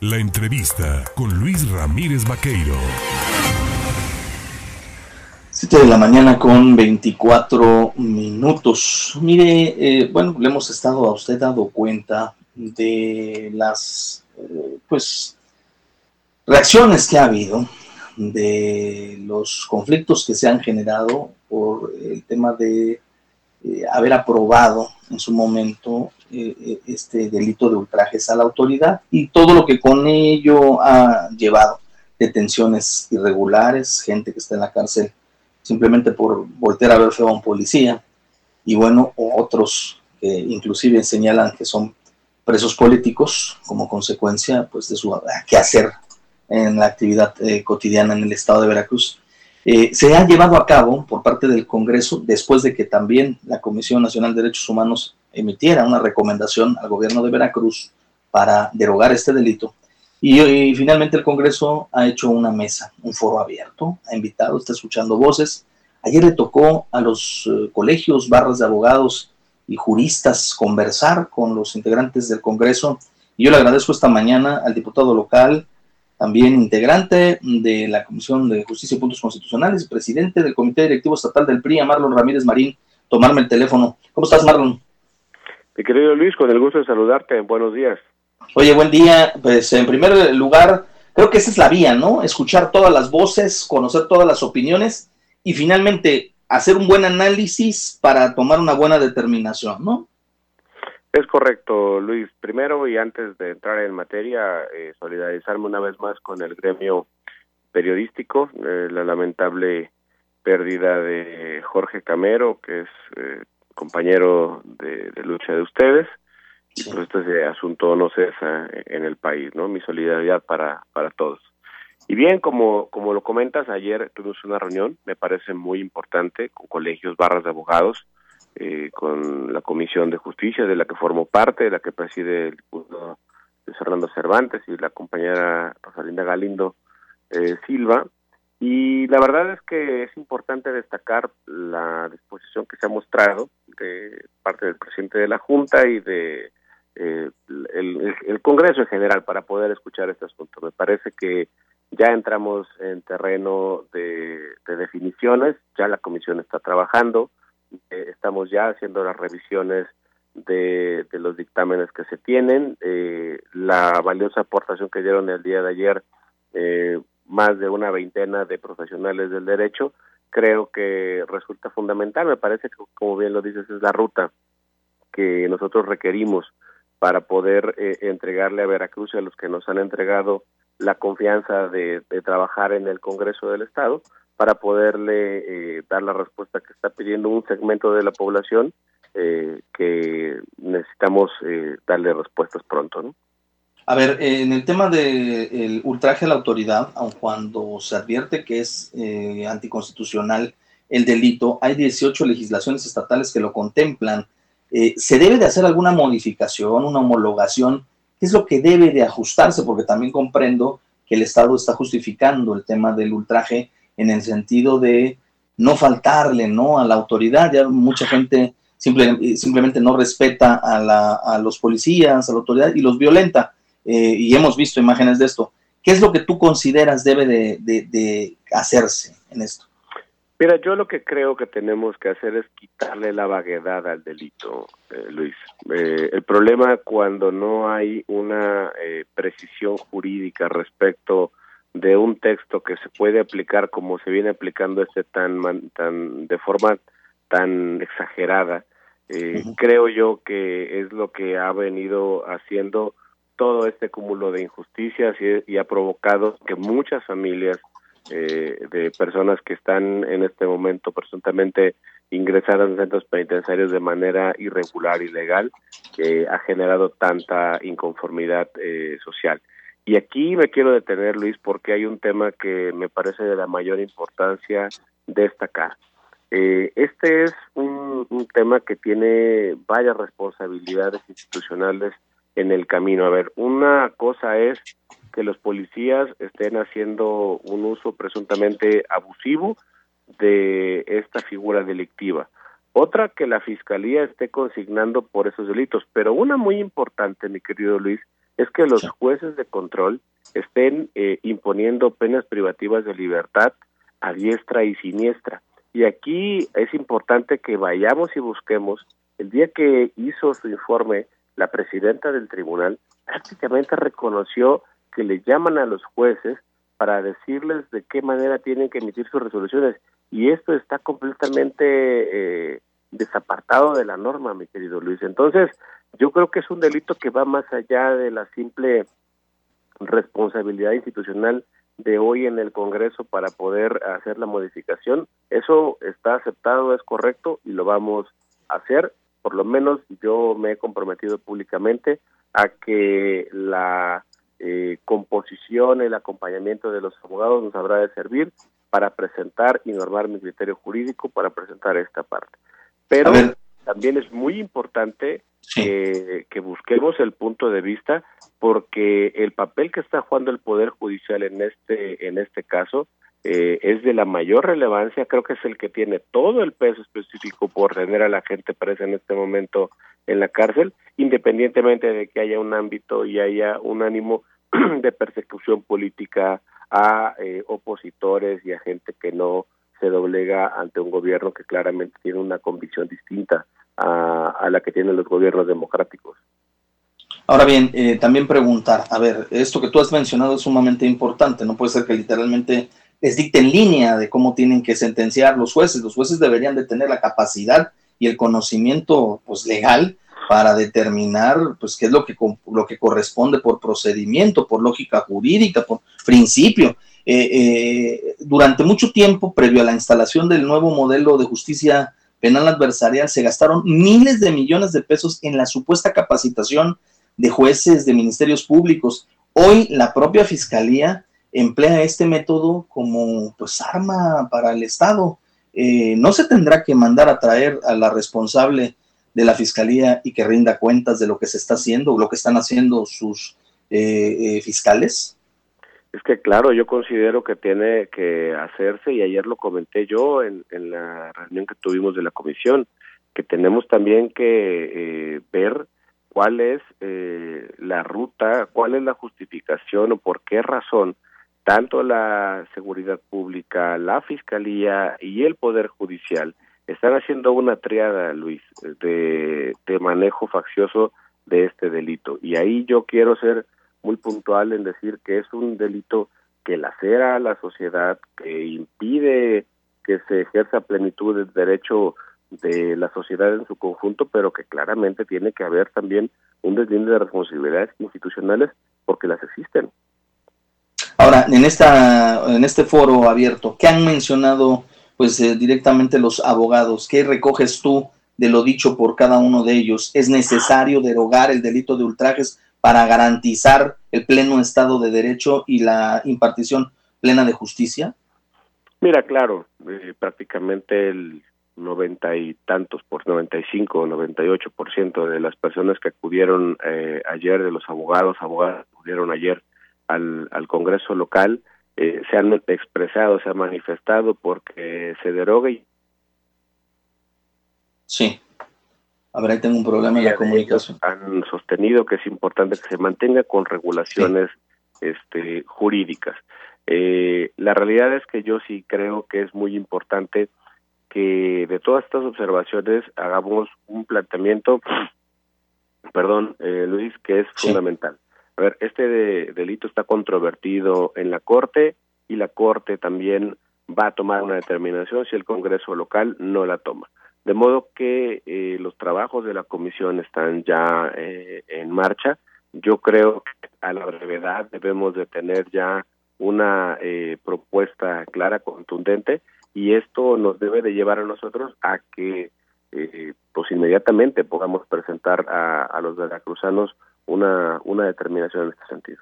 La entrevista con Luis Ramírez Vaqueiro. 7 de la mañana con 24 minutos. Mire, eh, bueno, le hemos estado a usted dado cuenta de las, eh, pues, reacciones que ha habido, de los conflictos que se han generado por el tema de eh, haber aprobado en su momento eh, eh, este delito de ultrajes a la autoridad y todo lo que con ello ha llevado, detenciones irregulares, gente que está en la cárcel simplemente por voltear a ver feo a un policía, y bueno, otros que inclusive señalan que son presos políticos como consecuencia pues de su quehacer en la actividad cotidiana en el estado de Veracruz. Eh, se ha llevado a cabo por parte del Congreso después de que también la Comisión Nacional de Derechos Humanos emitiera una recomendación al gobierno de Veracruz para derogar este delito. Y, finalmente el Congreso ha hecho una mesa, un foro abierto, ha invitado, está escuchando voces. Ayer le tocó a los eh, colegios, barras de abogados y juristas conversar con los integrantes del Congreso. Y yo le agradezco esta mañana al diputado local, también integrante de la Comisión de Justicia y Puntos Constitucionales, presidente del Comité Directivo Estatal del PRI, Marlon Ramírez Marín, tomarme el teléfono. ¿Cómo estás, Marlon? Mi querido Luis, con el gusto de saludarte. Buenos días. Oye, buen día. Pues en primer lugar, creo que esa es la vía, ¿no? Escuchar todas las voces, conocer todas las opiniones y finalmente hacer un buen análisis para tomar una buena determinación, ¿no? Es correcto, Luis. Primero y antes de entrar en materia, eh, solidarizarme una vez más con el gremio periodístico, eh, la lamentable pérdida de Jorge Camero, que es eh, compañero de, lucha de ustedes. Y pues este asunto no cesa en el país, ¿no? Mi solidaridad para, para todos. Y bien, como, como lo comentas, ayer tuvimos una reunión, me parece muy importante, con colegios, barras de abogados, eh, con la Comisión de Justicia, de la que formo parte, de la que preside el diputado Fernando Cervantes y la compañera Rosalinda Galindo eh, Silva. Y la verdad es que es importante destacar la disposición que se ha mostrado de parte del presidente de la Junta y de eh, el, Congreso en general para poder escuchar este asunto. Me parece que ya entramos en terreno de definiciones, ya la comisión está trabajando, eh, estamos ya haciendo las revisiones de, los dictámenes que se tienen, eh, la valiosa aportación que dieron el día de ayer eh, más de una veintena de profesionales del derecho, creo que resulta fundamental, me parece que como bien lo dices es la ruta que nosotros requerimos para poder entregarle a Veracruz a los que nos han entregado la confianza de trabajar en el Congreso del Estado, para poderle eh, dar la respuesta que está pidiendo un segmento de la población eh, que necesitamos eh, darle respuestas pronto, ¿no? A ver, en el tema del ultraje a la autoridad, aun cuando se advierte que es anticonstitucional el delito, hay 18 legislaciones estatales que lo contemplan. ¿Se debe de hacer alguna modificación, una homologación? ¿Qué es lo que debe de ajustarse? Porque también comprendo que el Estado está justificando el tema del ultraje en el sentido de no faltarle ¿no? a la autoridad. Ya mucha gente simplemente no respeta a, los policías, a la autoridad y los violenta. Eh, y hemos visto imágenes de esto. ¿Qué es lo que tú consideras debe de, hacerse en esto? Mira, yo lo que creo que tenemos que hacer es quitarle la vaguedad al delito, eh, Luis. Eh, el problema cuando no hay una precisión jurídica respecto de un texto que se puede aplicar como se viene aplicando este tan tan de forma tan exagerada eh, creo yo que es lo que ha venido haciendo todo este cúmulo de injusticias y, ha provocado que muchas familias eh, de personas que están en este momento presuntamente ingresadas en centros penitenciarios de manera irregular y legal que ha generado tanta inconformidad eh, social y aquí me quiero detener, Luis, porque hay un tema que me parece de la mayor importancia destacar. Eh, este es un, tema que tiene varias responsabilidades institucionales en el camino. A ver, una cosa es que los policías estén haciendo un uso presuntamente abusivo de esta figura delictiva. Otra que la fiscalía esté consignando por esos delitos. Pero una muy importante, mi querido Luis, es que los jueces de control estén eh, imponiendo penas privativas de libertad a diestra y siniestra. Y aquí es importante que vayamos y busquemos, el día que hizo su informe la presidenta del tribunal, prácticamente reconoció que le llaman a los jueces para decirles de qué manera tienen que emitir sus resoluciones. Y esto está completamente eh, desapartado de la norma, mi querido Luis. Entonces, yo creo que es un delito que va más allá de la simple responsabilidad institucional de hoy en el Congreso para poder hacer la modificación. Eso está aceptado, es correcto y lo vamos a hacer. Por lo menos yo me he comprometido públicamente a que la eh, composición, el acompañamiento de los abogados nos habrá de servir para presentar y normar mi criterio jurídico para presentar esta parte. Pero también es muy importante que busquemos el punto de vista porque el papel que está jugando el poder judicial en este en este caso eh, es de la mayor relevancia. Creo que es el que tiene todo el peso específico por tener a la gente presa en este momento en la cárcel independientemente de que haya un ámbito y haya un ánimo de persecución política a eh, opositores y a gente que no se doblega ante un gobierno que claramente tiene una convicción distinta a, la que tienen los gobiernos democráticos. Ahora bien, eh, también preguntar, a ver, esto que tú has mencionado es sumamente importante, no puede ser que literalmente les dicte en línea de cómo tienen que sentenciar los jueces, los jueces deberían de tener la capacidad y el conocimiento pues legal para determinar pues qué es lo que lo que corresponde por procedimiento, por lógica jurídica, por principio. Eh, eh, durante mucho tiempo, previo a la instalación del nuevo modelo de justicia penal adversarial, se gastaron miles de millones de pesos en la supuesta capacitación de jueces, de ministerios públicos. Hoy la propia fiscalía emplea este método como pues arma para el Estado. Eh, no se tendrá que mandar a traer a la responsable de la fiscalía y que rinda cuentas de lo que se está haciendo lo que están haciendo sus fiscales. Es que claro, yo considero que tiene que hacerse y ayer lo comenté yo en, la reunión que tuvimos de la comisión, que tenemos también que eh, ver cuál es eh, la ruta, cuál es la justificación o por qué razón tanto la seguridad pública, la fiscalía y el poder judicial están haciendo una triada, Luis, de, de manejo faccioso de este delito. Y ahí yo quiero ser muy puntual en decir que es un delito que lacera a la sociedad, que impide que se ejerza plenitud del derecho de la sociedad en su conjunto, pero que claramente tiene que haber también un deslinde de responsabilidades institucionales porque las existen. Ahora, en esta en este foro abierto, ¿qué han mencionado pues eh, directamente los abogados? ¿Qué recoges tú de lo dicho por cada uno de ellos? ¿Es necesario derogar el delito de ultrajes para garantizar el pleno Estado de Derecho y la impartición plena de justicia? Mira, claro, eh, prácticamente el noventa y tantos por 95 o 98 por ciento de las personas que acudieron eh, ayer de los abogados abogadas acudieron ayer al, al Congreso local eh, se han expresado se han manifestado porque se derogue sí a ver, ahí tengo un problema en la comunicación. Han sostenido que es importante que se mantenga con regulaciones este, jurídicas. Eh, la realidad es que yo sí creo que es muy importante que de todas estas observaciones hagamos un planteamiento, perdón, eh, Luis, que es fundamental. A ver, este delito está controvertido en la Corte y la Corte también va a tomar una determinación si el Congreso local no la toma. De modo que eh, los trabajos de la comisión están ya eh, en marcha. Yo creo que a la brevedad debemos de tener ya una eh, propuesta clara, contundente, y esto nos debe de llevar a nosotros a que pues inmediatamente podamos presentar a, los veracruzanos una, una determinación en este sentido.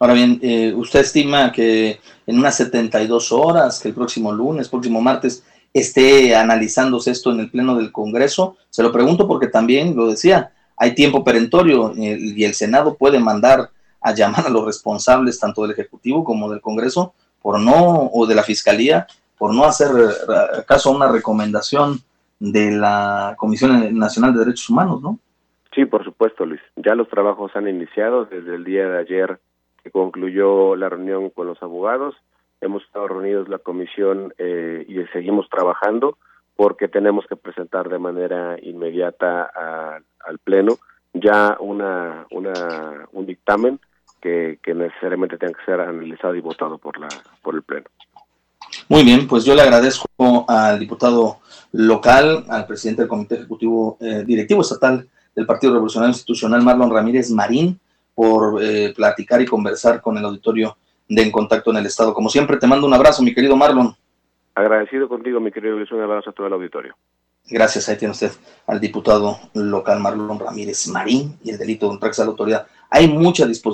Ahora bien, ¿usted estima que en unas 72 horas, que el próximo lunes, próximo martes, esté analizándose esto en el Pleno del Congreso. Se lo pregunto porque también, lo decía, hay tiempo perentorio y el Senado puede mandar a llamar a los responsables tanto del Ejecutivo como del Congreso por no, o de la Fiscalía, por no hacer caso a una recomendación de la Comisión Nacional de Derechos Humanos, ¿no? Sí, por supuesto, Luis. Ya los trabajos han iniciado desde el día de ayer que concluyó la reunión con los abogados. Hemos estado reunidos la comisión eh, y seguimos trabajando porque tenemos que presentar de manera inmediata al Pleno ya una, una un dictamen que, que necesariamente tenga que ser analizado y votado por, la, por el Pleno. Muy bien, pues yo le agradezco al diputado local, al presidente del Comité Ejecutivo eh, Directivo Estatal del Partido Revolucionario Institucional, Marlon Ramírez Marín, por eh, platicar y conversar con el auditorio de En Contacto en el Estado. Como siempre, te mando un abrazo, mi querido Marlon. Agradecido contigo, mi querido Luis, un abrazo a todo el auditorio. Gracias, ahí tiene usted al diputado local Marlon Ramírez Marín y el delito de un a la autoridad. Hay mucha disposición.